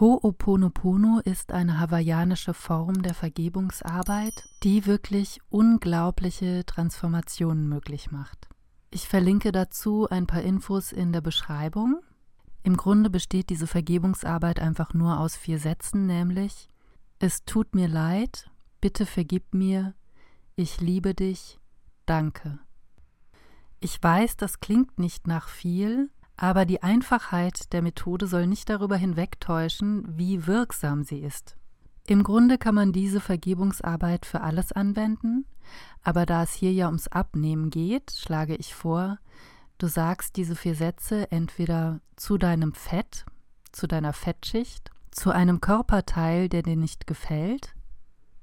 Ho'oponopono ist eine hawaiianische Form der Vergebungsarbeit, die wirklich unglaubliche Transformationen möglich macht. Ich verlinke dazu ein paar Infos in der Beschreibung. Im Grunde besteht diese Vergebungsarbeit einfach nur aus vier Sätzen, nämlich Es tut mir leid, bitte vergib mir, ich liebe dich, danke. Ich weiß, das klingt nicht nach viel, aber die Einfachheit der Methode soll nicht darüber hinwegtäuschen, wie wirksam sie ist. Im Grunde kann man diese Vergebungsarbeit für alles anwenden, aber da es hier ja ums Abnehmen geht, schlage ich vor, du sagst diese vier Sätze entweder zu deinem Fett, zu deiner Fettschicht, zu einem Körperteil, der dir nicht gefällt,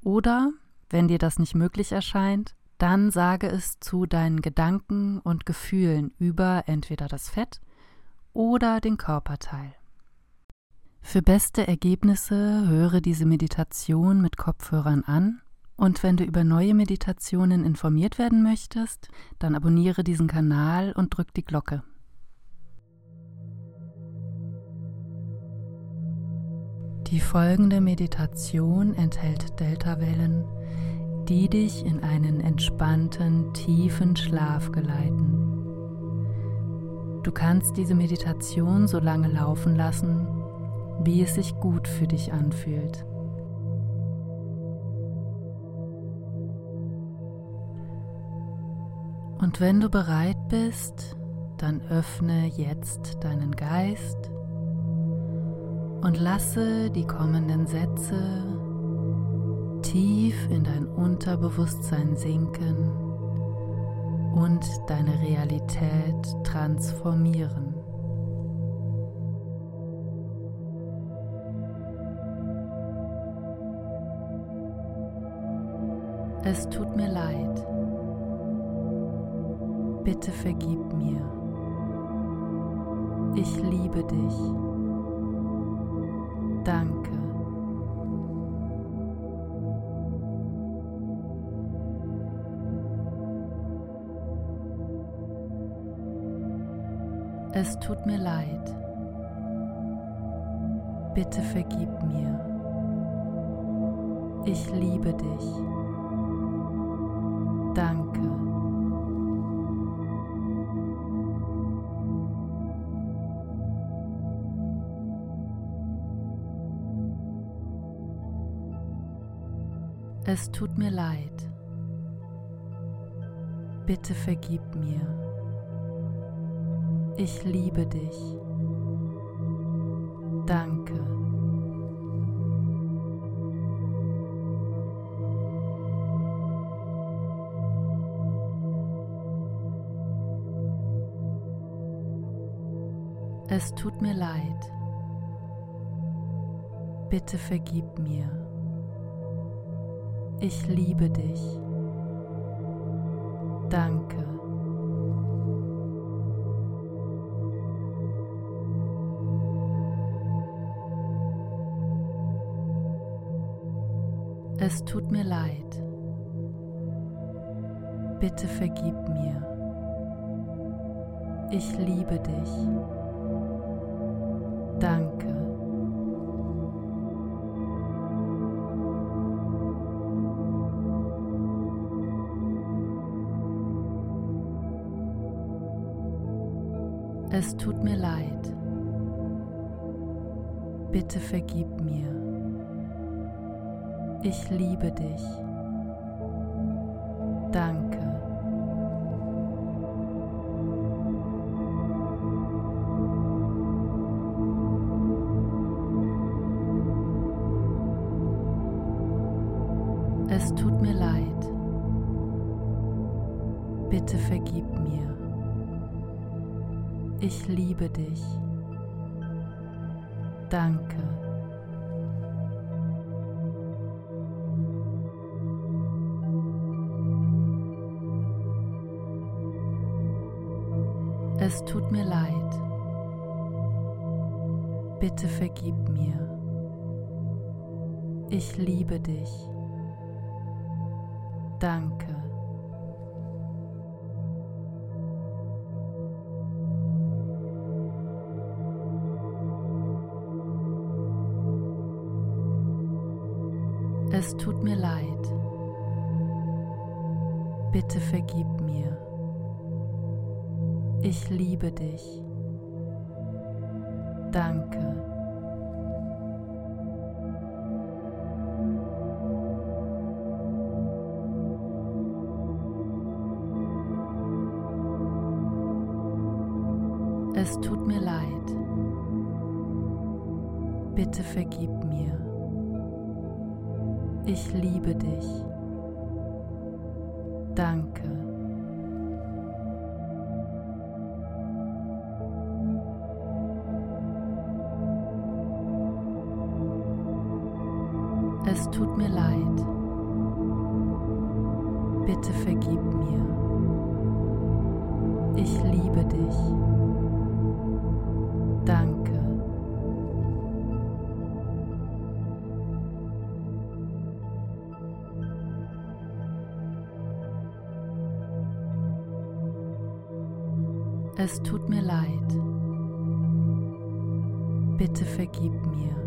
oder, wenn dir das nicht möglich erscheint, dann sage es zu deinen Gedanken und Gefühlen über entweder das Fett oder den Körperteil. Für beste Ergebnisse höre diese Meditation mit Kopfhörern an und wenn du über neue Meditationen informiert werden möchtest, dann abonniere diesen Kanal und drück die Glocke. Die folgende Meditation enthält Deltawellen, die dich in einen entspannten, tiefen Schlaf geleiten. Du kannst diese Meditation so lange laufen lassen, wie es sich gut für dich anfühlt. Und wenn du bereit bist, dann öffne jetzt deinen Geist und lasse die kommenden Sätze tief in dein Unterbewusstsein sinken und deine Realität transformieren. Es tut mir leid. Bitte vergib mir. Ich liebe dich. Danke. Es tut mir leid. Bitte vergib mir. Ich liebe dich. Danke. Es tut mir leid. Bitte vergib mir. Ich liebe dich. Danke. Es tut mir leid. Bitte vergib mir. Ich liebe dich. Danke. Es tut mir leid. Bitte vergib mir. Ich liebe dich. Danke. Es tut mir leid. Bitte vergib mir. Ich liebe dich. Danke. Es tut mir leid. Bitte vergib mir. Ich liebe dich. Danke. Es tut mir leid. Bitte vergib mir. Ich liebe dich. Danke. Es tut mir leid. Bitte vergib mir. Ich liebe dich. Danke. Es tut mir leid. Bitte vergib mir. Ich liebe dich. Danke. Es tut mir leid. Bitte vergib mir.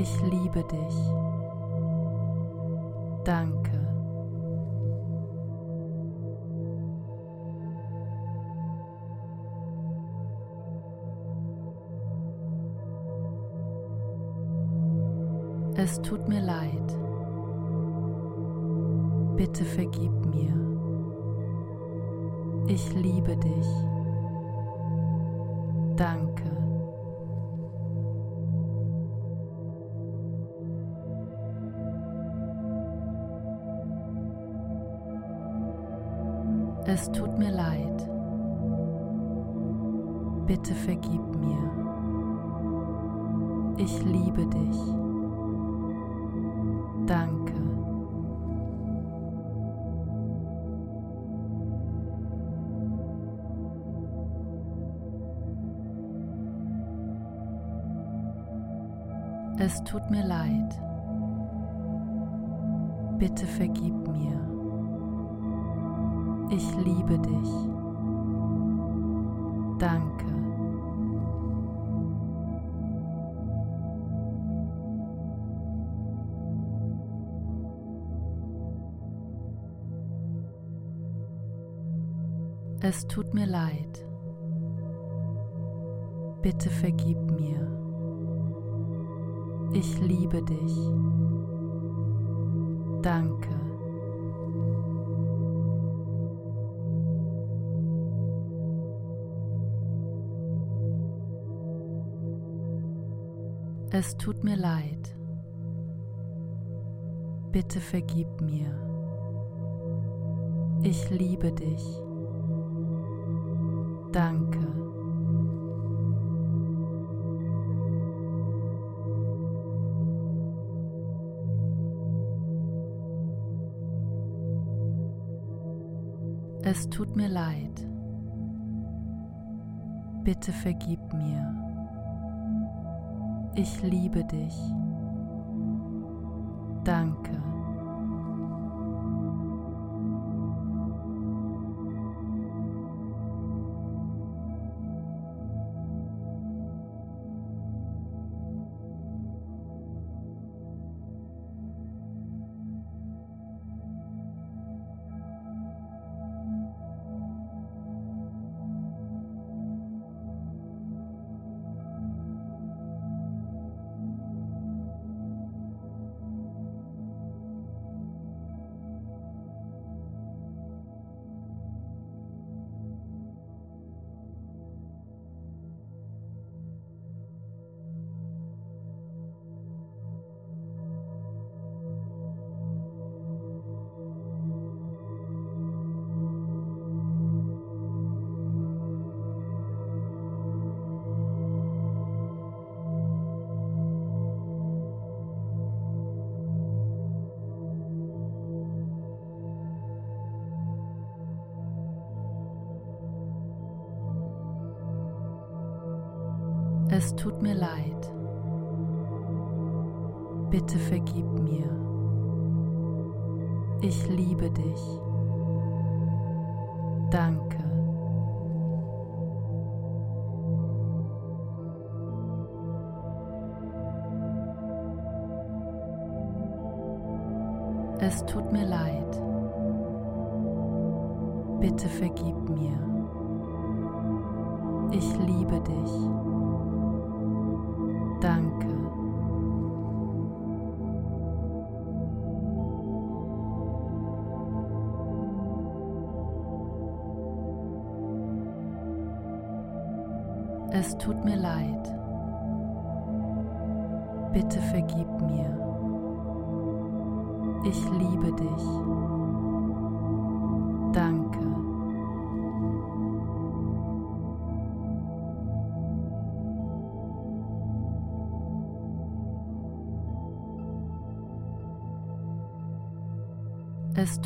Ich liebe dich. Danke. Es tut mir leid. Bitte vergib mir. Ich liebe dich. Danke. Es tut mir leid. Bitte vergib mir. Ich liebe dich. Danke. Es tut mir leid. Bitte vergib mir. Ich liebe dich. Danke. Es tut mir leid. Bitte vergib mir. Ich liebe dich. Danke. Es tut mir leid. Bitte vergib mir. Ich liebe dich. Danke. Es tut mir leid. Bitte vergib mir. Ich liebe dich. Danke. Es tut mir leid. Bitte vergib mir. Ich liebe dich. Danke. Es tut mir leid. Bitte vergib mir. Ich liebe dich. Danke. Es tut mir leid. Bitte vergib mir. Ich liebe dich.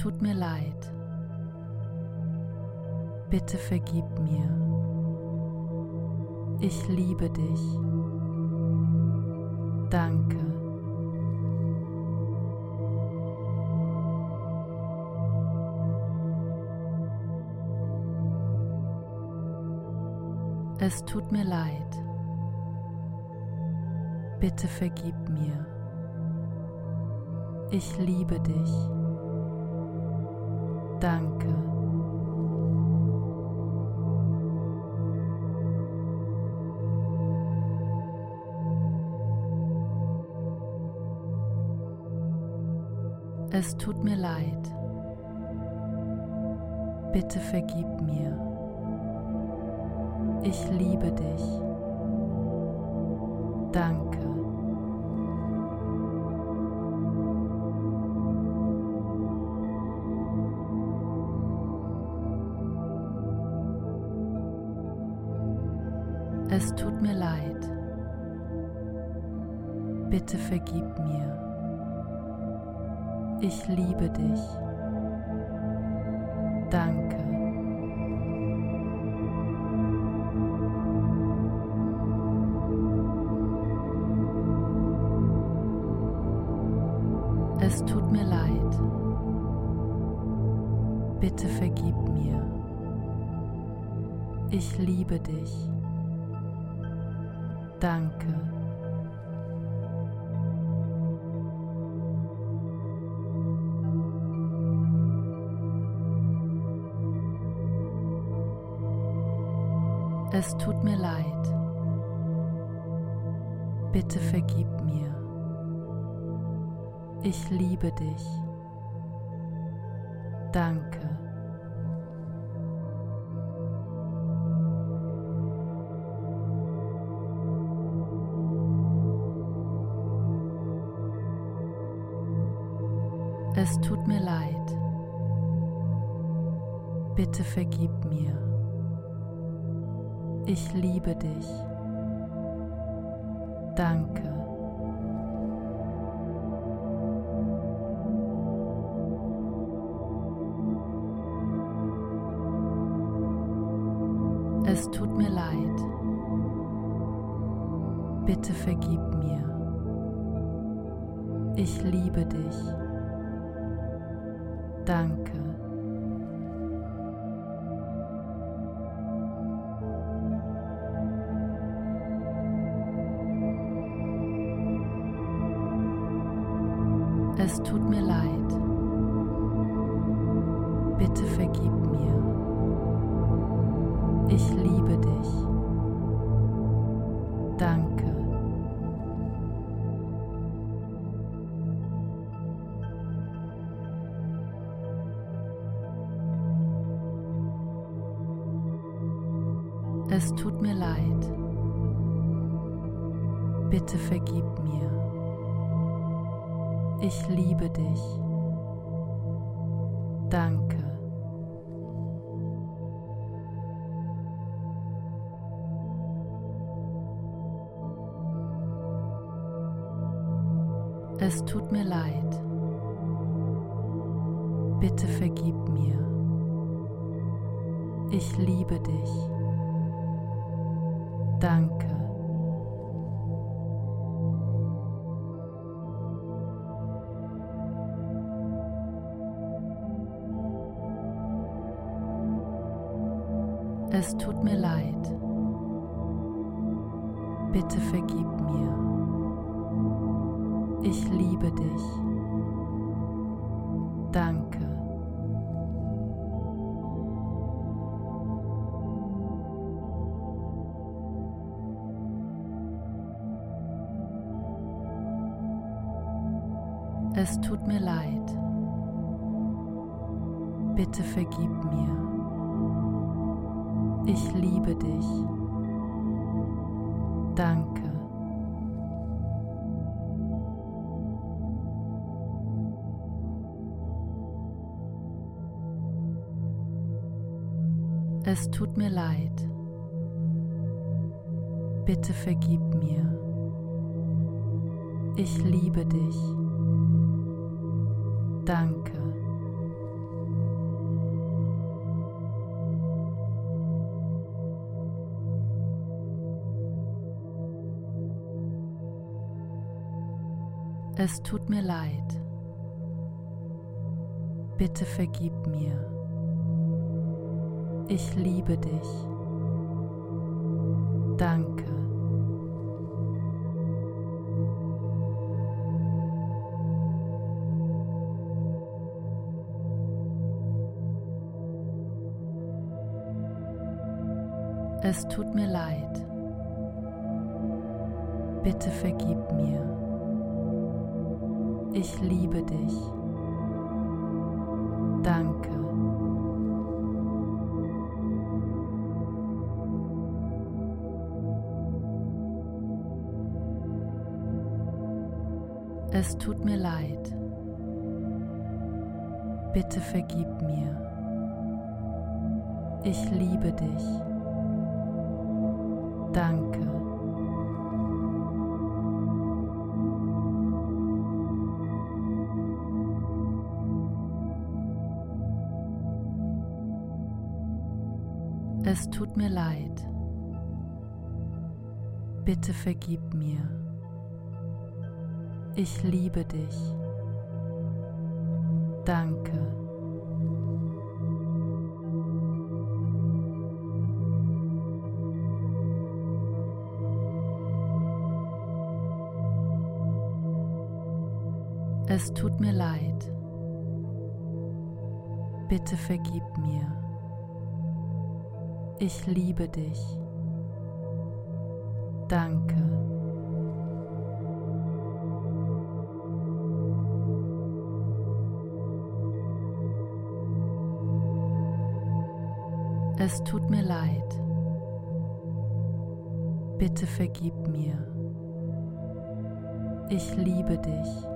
Tut mir leid. Bitte vergib mir. Ich liebe dich. Danke. Es tut mir leid. Bitte vergib mir. Ich liebe dich. Danke. Es tut mir leid. Bitte vergib mir. Ich liebe dich. Danke. Bitte vergib mir. Ich liebe dich. Danke. Es tut mir leid. Bitte vergib mir. Ich liebe dich. Danke. Es tut mir leid. Bitte vergib mir. Ich liebe dich. Danke. Es tut mir leid. Bitte vergib mir. Ich liebe dich. Danke. Es tut mir leid. Bitte vergib mir. Ich liebe dich. Danke. Es tut mir leid. Bitte vergib mir. Ich liebe dich. Danke. Es tut mir leid. Bitte vergib mir. Ich liebe dich. Danke. Es tut mir leid. Bitte vergib mir. Ich liebe dich. Danke. Es tut mir leid. Bitte vergib mir. Ich liebe dich. Danke. Es tut mir leid. Bitte vergib mir. Ich liebe dich.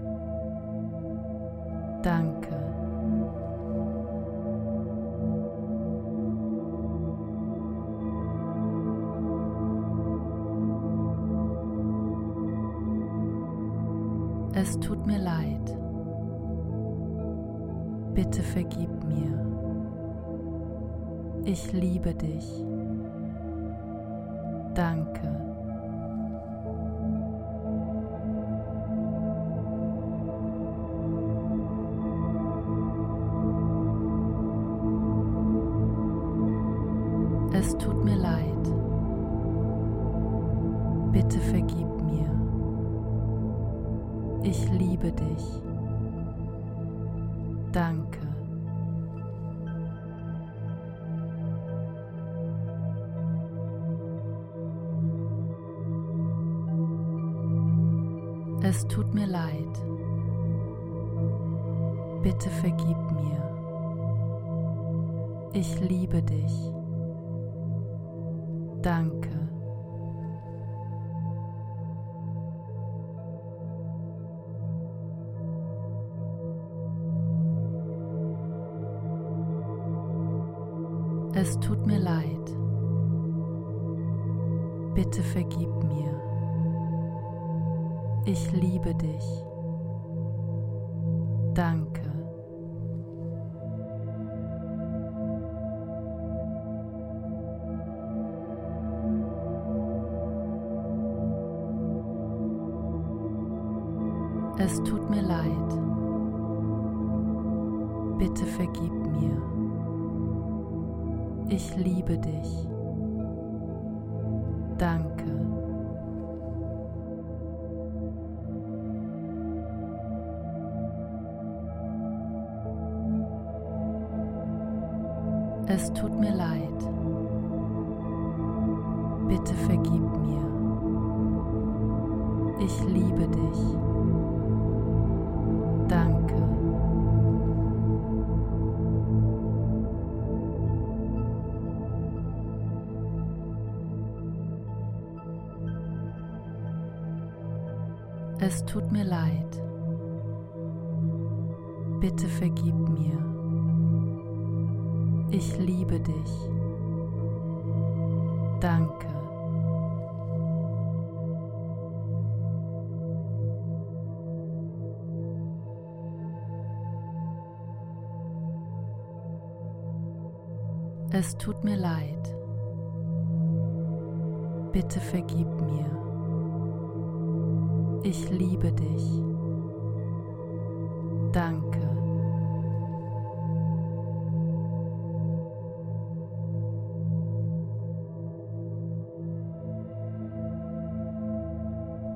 Ich liebe dich. Danke. Es tut mir leid. Bitte vergib mir. Ich liebe dich. Tut mir leid. Bitte vergib mir. Ich liebe dich. Danke.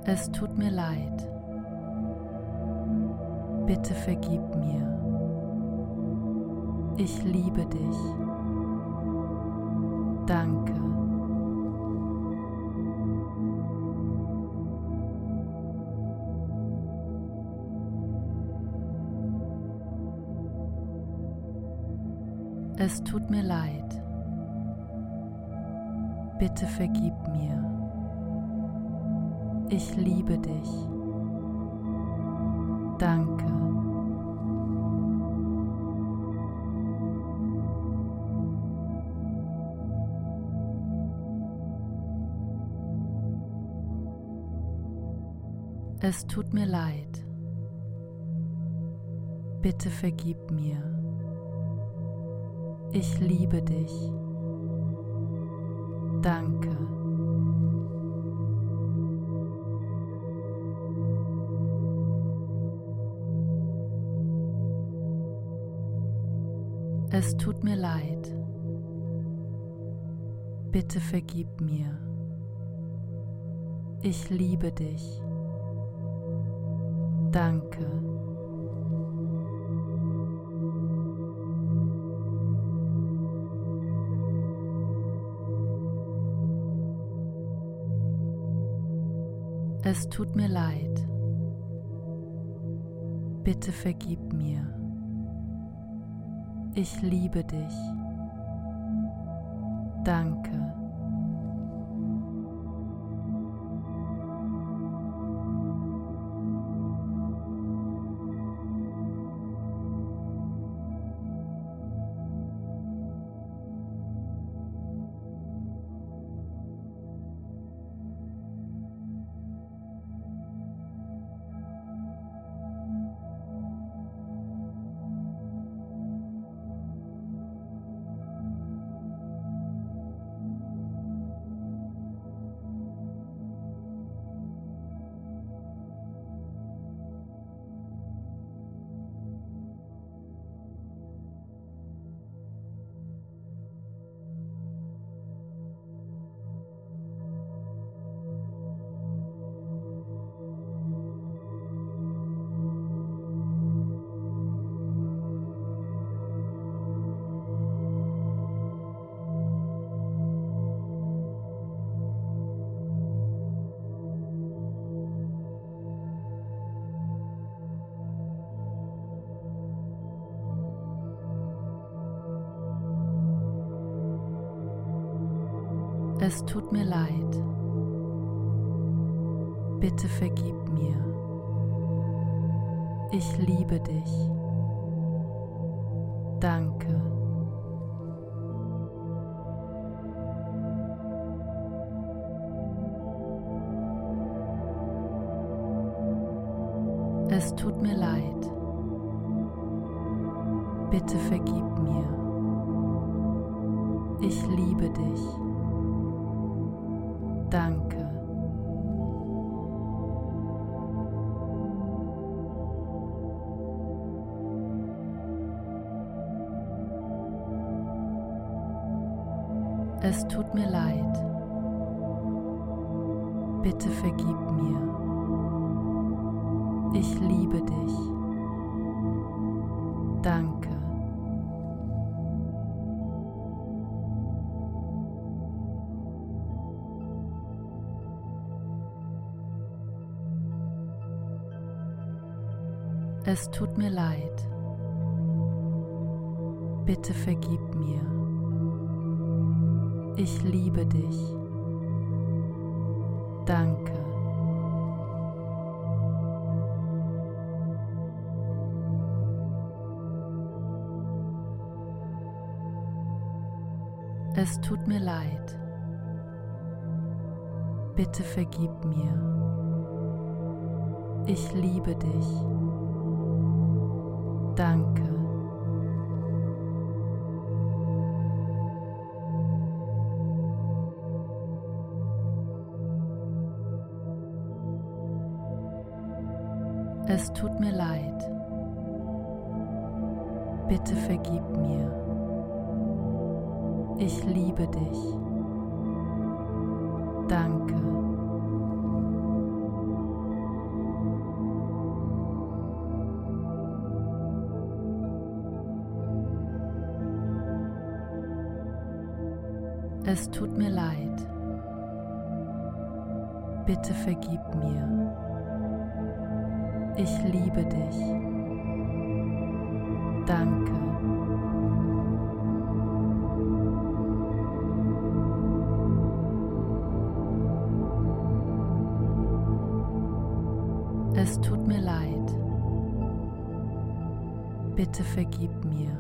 Es tut mir leid. Bitte vergib mir. Ich liebe dich. Danke. Es tut mir leid. Bitte vergib mir. Ich liebe dich. Danke. Es tut mir leid. Bitte vergib mir. Ich liebe dich. Danke. Es tut mir leid. Bitte vergib mir. Ich liebe dich. Danke. Es tut mir leid. Bitte vergib mir. Ich liebe dich. Danke. Es tut mir leid. Bitte vergib mir. Ich liebe dich. Danke. Es tut mir leid. Bitte vergib mir. Ich liebe dich. Danke. Es tut mir leid. Bitte vergib mir. Ich liebe dich. Danke. Es tut mir leid. Bitte vergib mir. Ich liebe dich. Danke. Vergib mir. Ich liebe dich. Danke. Es tut mir leid. Bitte vergib mir.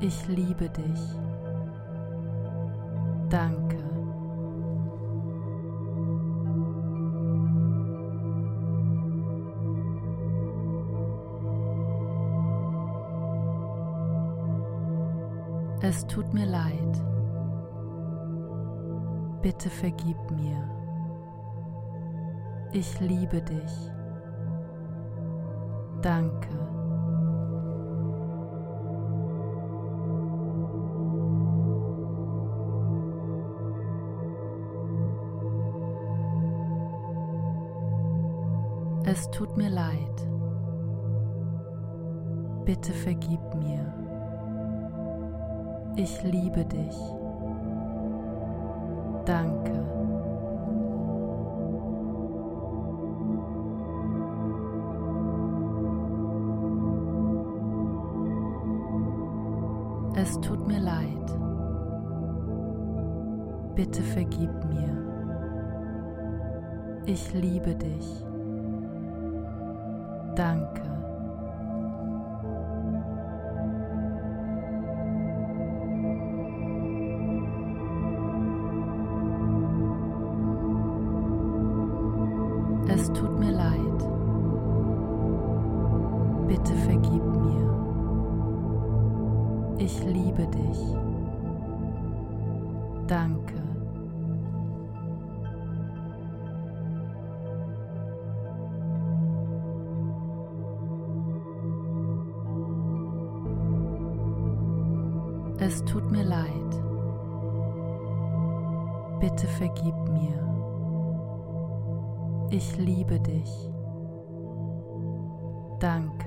Ich liebe dich. Danke. Es tut mir leid. Bitte vergib mir. Ich liebe dich. Danke. Es tut mir leid. Bitte vergib. Ich liebe dich. Danke. Es tut mir leid. Bitte vergib mir. Ich liebe dich. Danke. Bitte vergib mir. Ich liebe dich. Danke.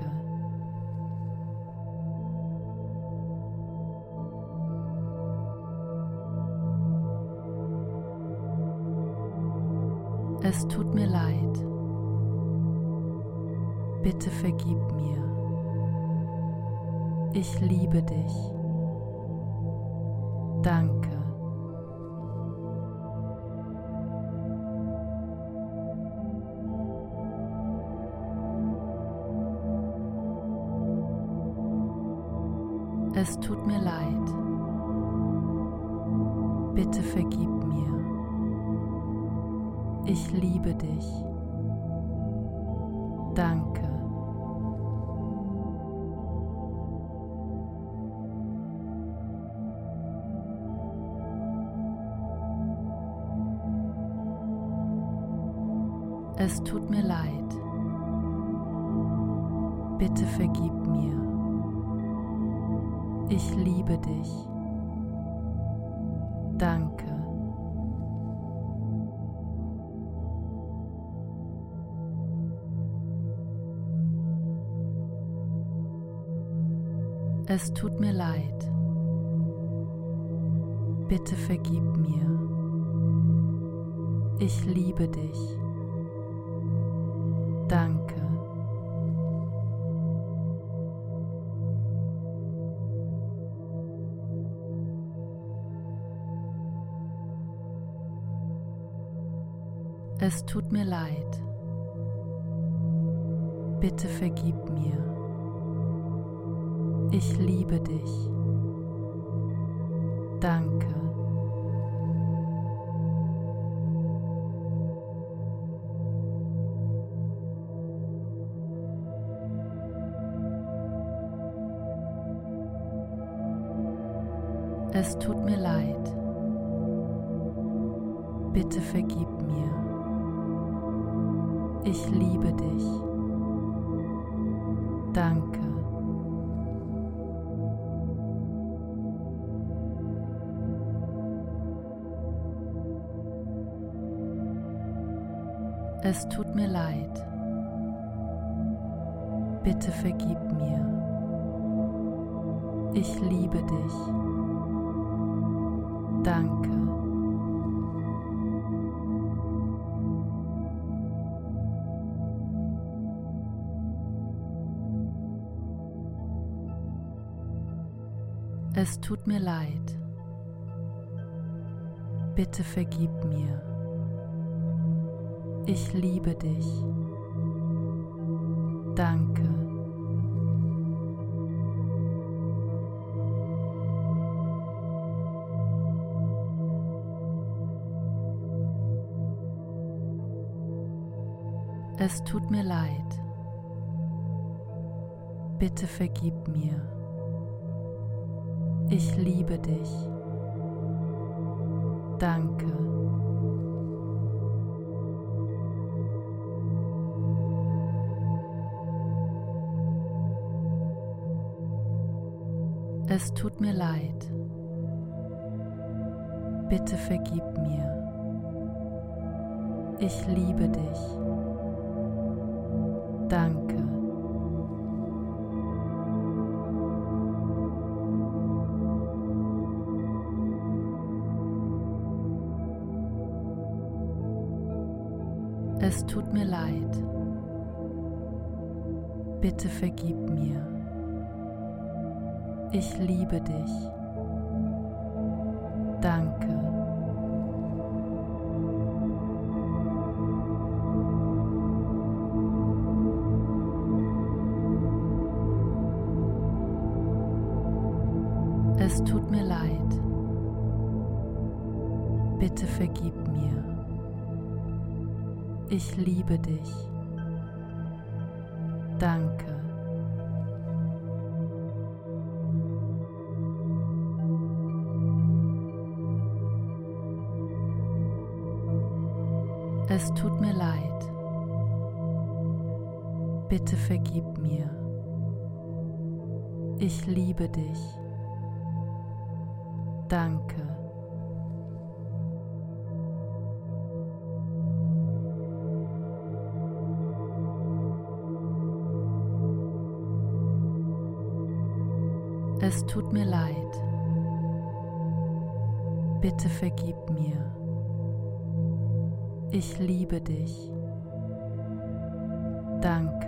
Es tut mir leid. Bitte vergib mir. Ich liebe dich. Danke. Tut mir leid. Ich liebe dich. Danke. Es tut mir leid. Bitte vergib mir. Ich liebe dich. Danke. Es tut mir leid. Bitte vergib mir. Ich liebe dich. Danke. Es tut mir leid. Bitte vergib mir. Ich liebe dich. Danke. Es tut mir leid. Bitte vergib mir. Ich liebe dich. Danke. Es tut mir leid. Bitte vergib mir. Ich liebe dich. Danke. Es tut mir leid. Bitte vergib mir. Ich liebe dich. Danke. Es tut mir leid. Bitte vergib mir. Ich liebe dich. Bitte vergib mir. Ich liebe dich. Danke. Es tut mir leid. Bitte vergib mir. Ich liebe dich. Danke.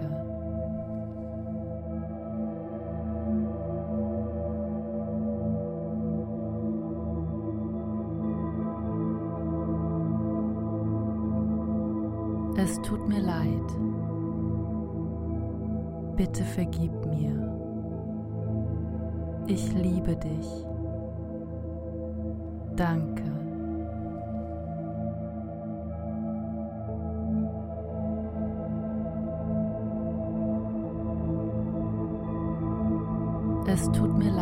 Tut mir leid.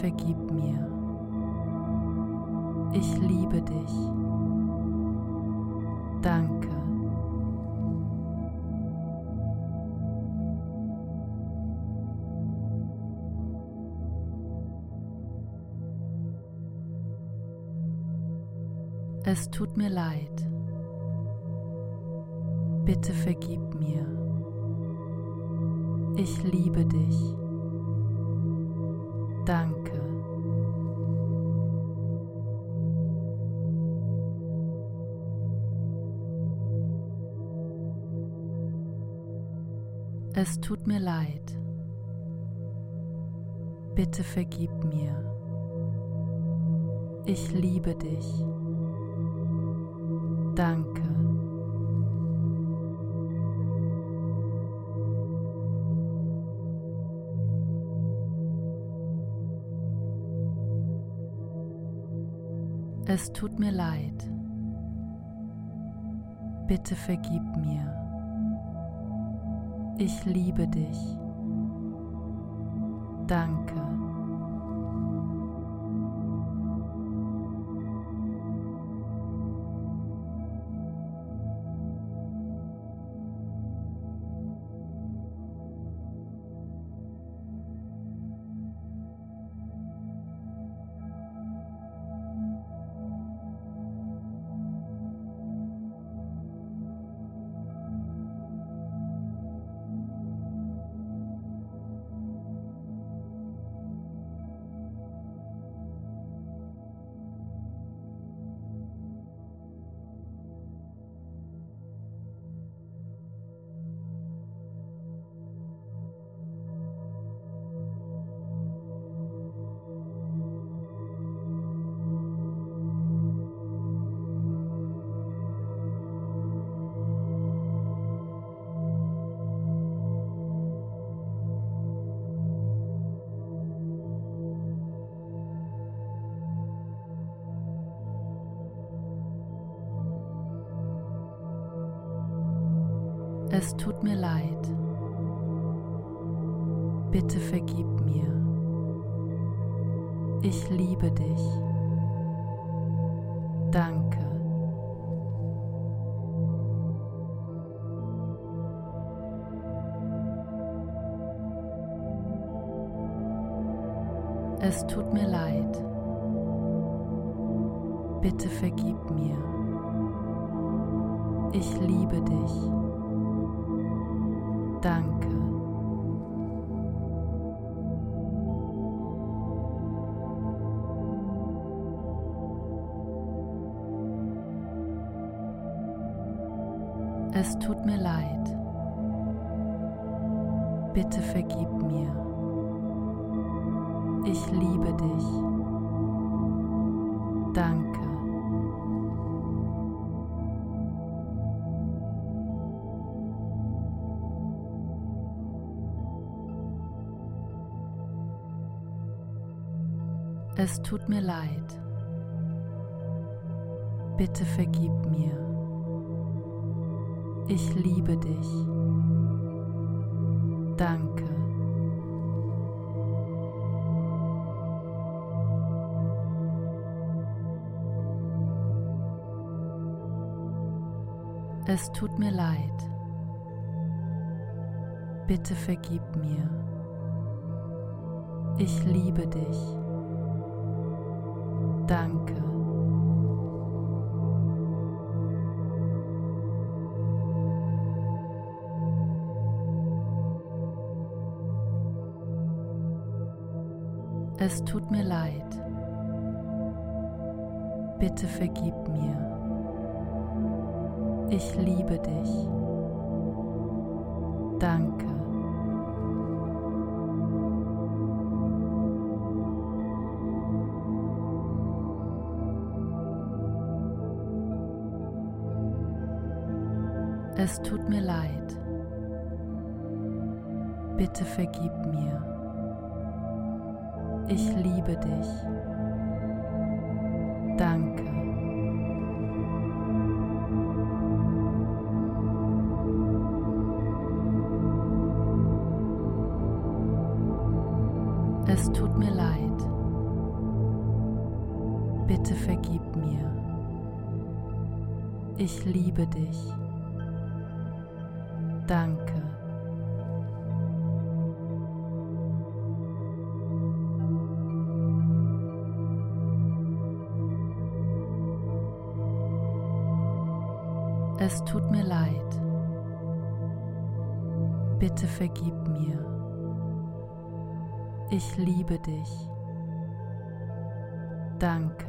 Vergib mir. Ich liebe dich. Danke. Es tut mir leid. Bitte vergib mir. Ich liebe dich. Danke. Es tut mir leid. Bitte vergib mir. Ich liebe dich. Danke. Es tut mir leid. Bitte vergib mir. Ich liebe dich. Danke. Es tut mir leid. Bitte vergib mir. Ich liebe dich. Danke. Es tut mir leid. Tut mir leid. Bitte vergib mir. Ich liebe dich. Danke. Es tut mir leid. Bitte vergib mir. Ich liebe dich. Danke. Es tut mir leid. Bitte vergib mir. Ich liebe dich. Ich liebe dich. Danke.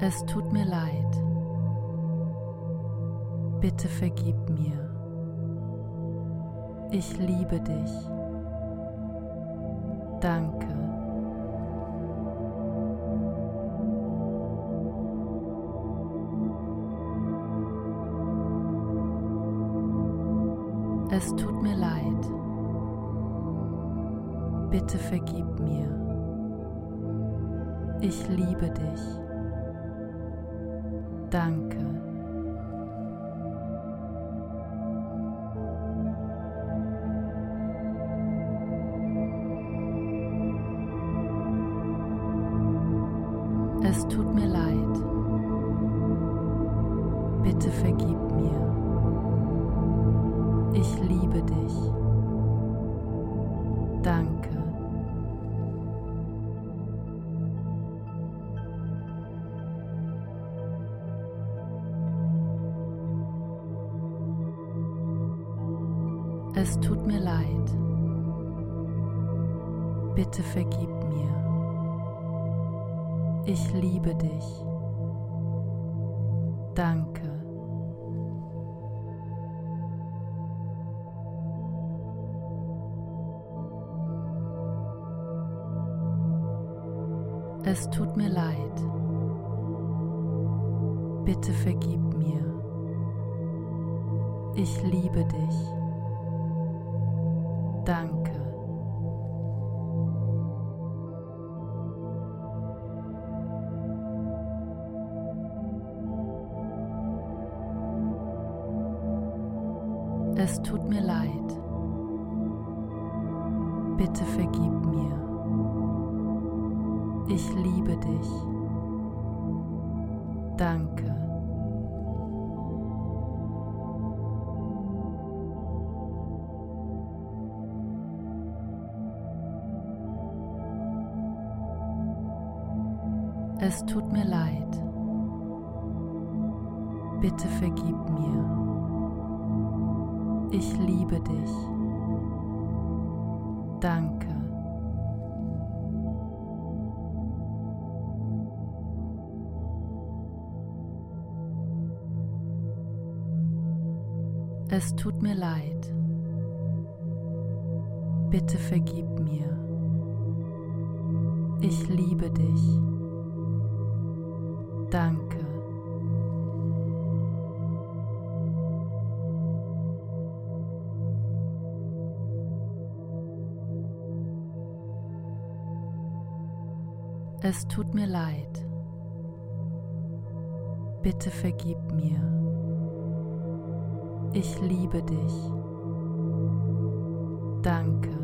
Es tut mir leid. Bitte vergib mir. Ich liebe dich. Danke. Es tut mir leid. Bitte vergib mir. Ich liebe dich. Danke. Es tut mir leid. Bitte vergib mir. Ich liebe dich. Danke. Es tut mir leid. Bitte vergib mir. Ich liebe dich. Es tut mir leid. Bitte vergib mir. Ich liebe dich. Danke.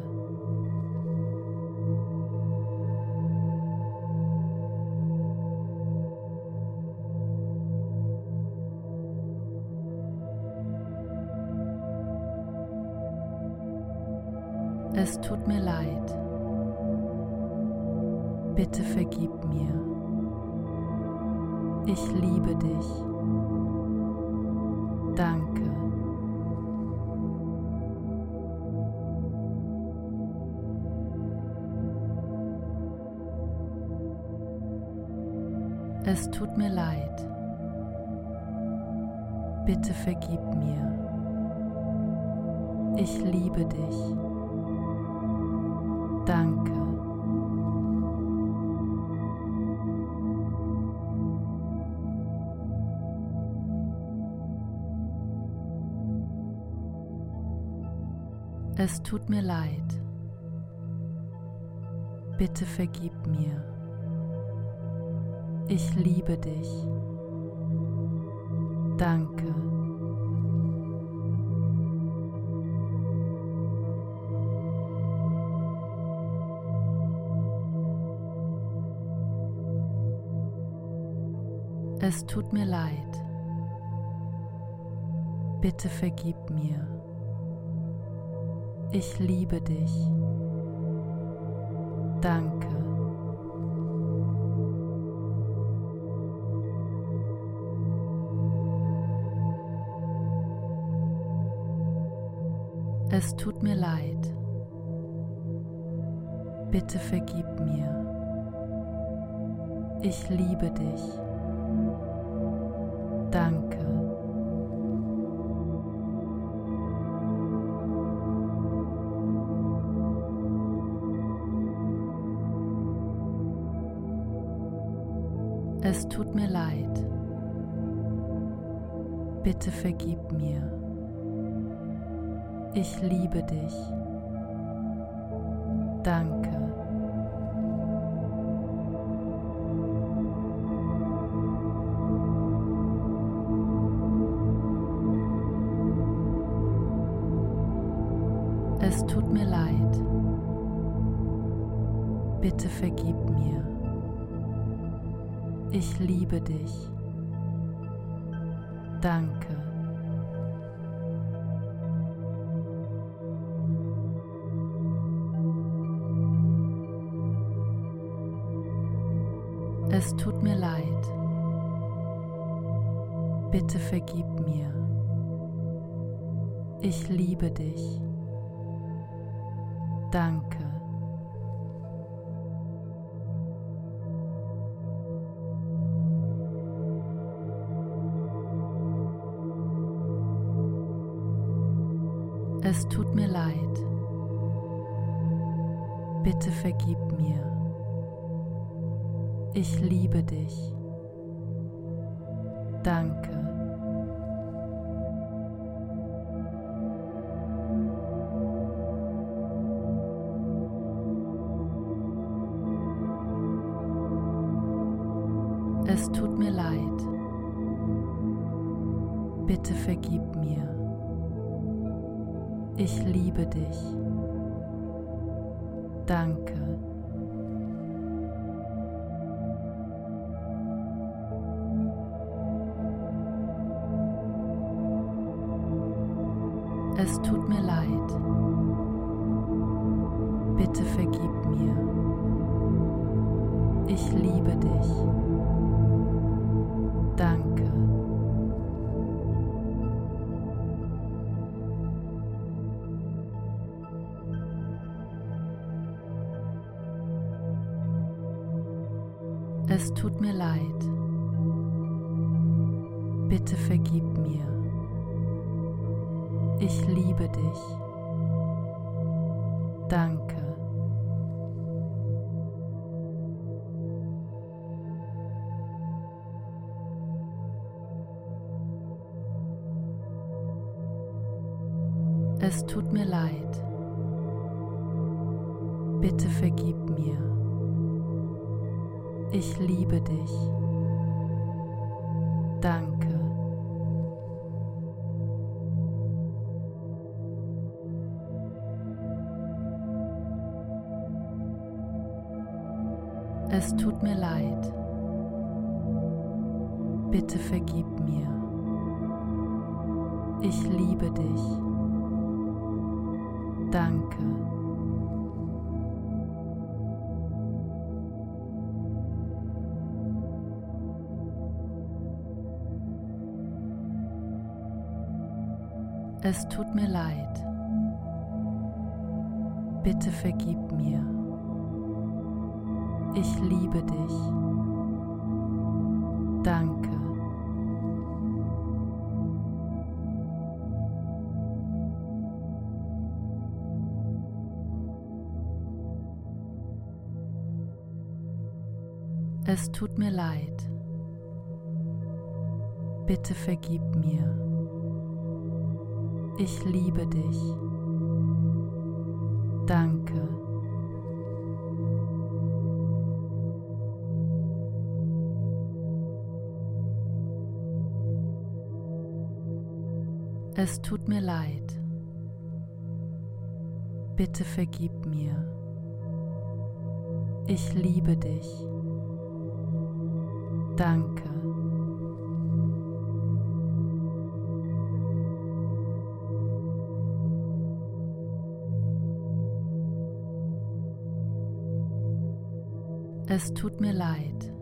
Es tut mir leid. Bitte vergib mir. Ich liebe dich. Danke. Es tut mir leid. Bitte vergib mir. Ich liebe dich. Danke. Es tut mir leid. Bitte vergib mir. Ich liebe dich. Danke. Bitte vergib mir. Ich liebe dich. Danke. Es tut mir leid. Bitte vergib mir. Ich liebe dich. Danke. Es tut mir leid. Bitte vergib mir. Ich liebe dich. Danke. Es tut mir leid. Bitte vergib mir. Ich liebe dich. Danke. Es tut mir leid. Bitte vergib mir. Ich liebe dich. Danke. Es tut mir leid. Bitte vergib mir. Ich liebe dich. Danke. Es tut mir leid. Bitte vergib mir. Ich liebe dich. Danke. Es tut mir leid. Bitte vergib mir. Ich liebe dich. Danke. Es tut mir leid.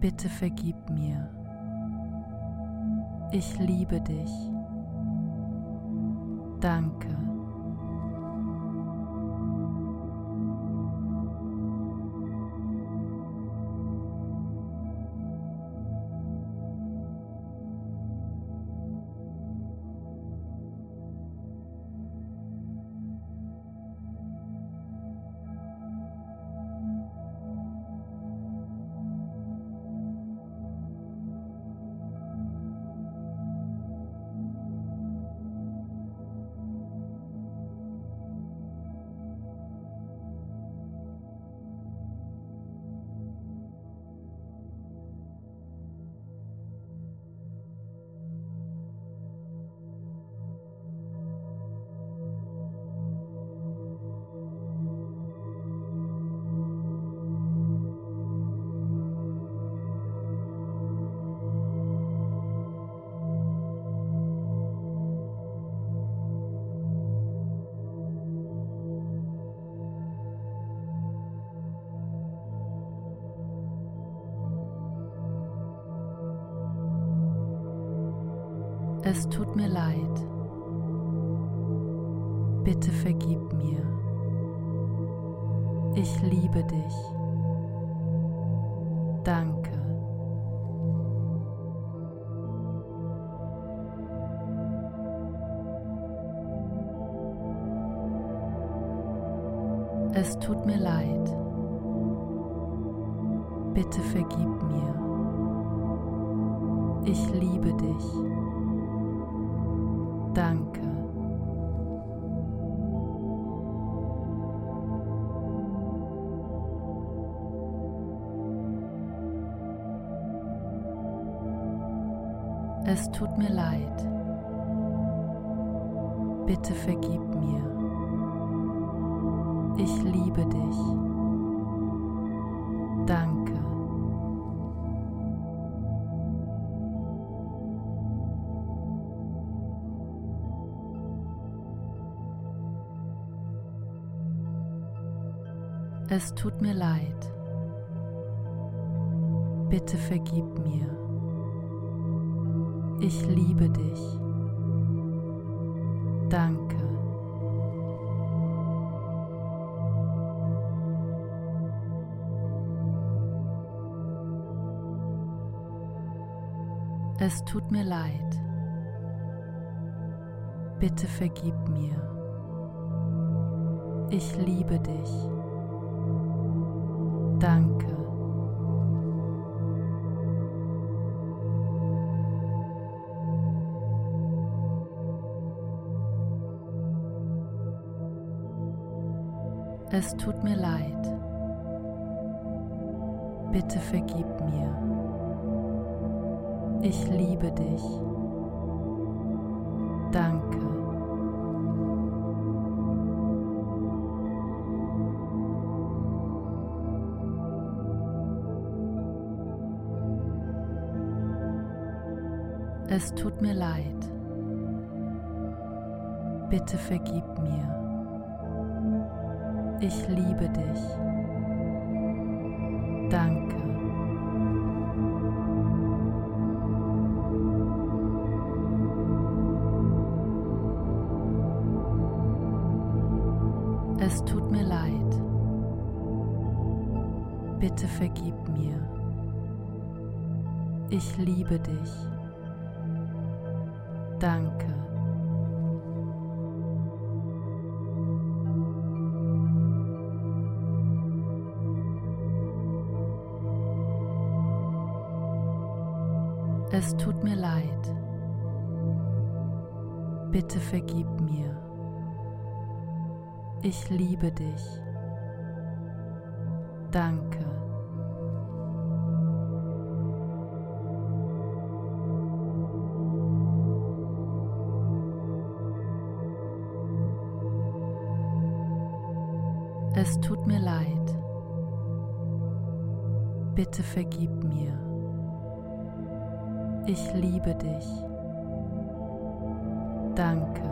Bitte vergib mir. Ich liebe dich. Danke. Es tut mir leid. Bitte vergib mir. Ich liebe dich. Danke. Es tut mir leid. Bitte vergib mir. Ich liebe dich. Danke. Es tut mir leid. Bitte vergib mir. Ich liebe dich. Danke. Es tut mir leid. Bitte vergib mir. Ich liebe dich. Danke. Es tut mir leid. Bitte vergib mir. Ich liebe dich. Danke. Es tut mir leid. Bitte vergib mir. Ich liebe dich. Danke. Es tut mir leid. Bitte vergib mir. Ich liebe dich. Danke. Es tut mir leid. Bitte vergib mir. Ich liebe dich. Danke.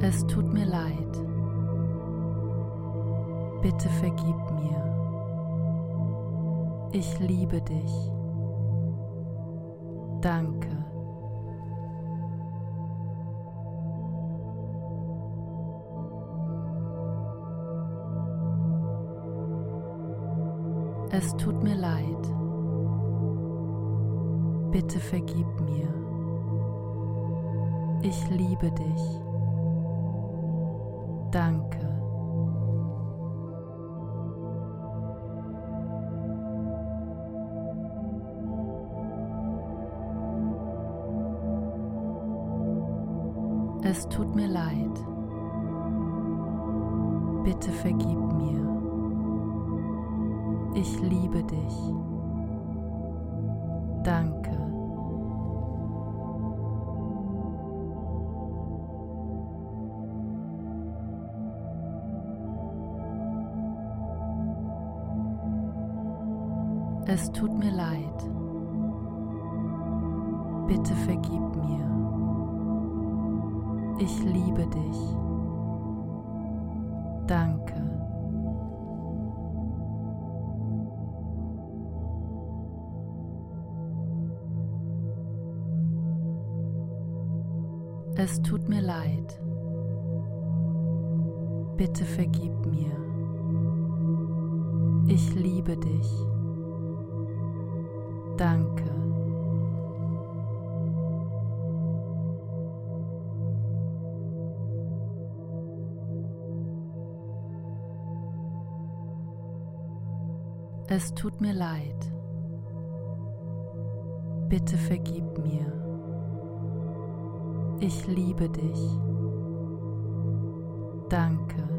Es tut mir leid. Bitte vergib mir. Ich liebe dich. Danke. Es tut mir leid. Bitte vergib mir. Ich liebe dich. Danke. Es tut mir leid. Bitte vergib mir. Ich liebe dich. Danke.